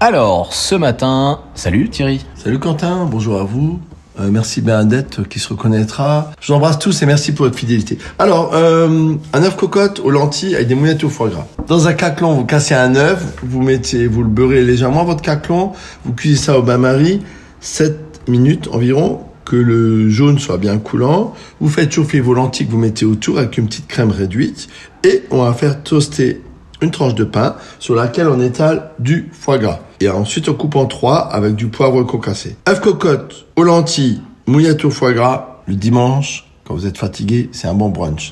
Alors, ce matin, salut Thierry. Salut Quentin, bonjour à vous. Euh, merci Bernadette qui se reconnaîtra. Je vous embrasse tous et merci pour votre fidélité. Alors, euh, un œuf cocotte aux lentilles avec des mouillettes au foie gras. Dans un caclon, vous cassez un œuf, vous mettez, vous le beurrez légèrement votre caclon, vous cuisez ça au bain-marie, 7 minutes environ, que le jaune soit bien coulant. Vous faites chauffer vos lentilles que vous mettez autour avec une petite crème réduite et on va faire toaster une tranche de pain sur laquelle on étale du foie gras. Et ensuite, on coupe en trois avec du poivre concassé. œuf cocotte aux lentilles, mouillette au foie gras. Le dimanche, quand vous êtes fatigué, c'est un bon brunch.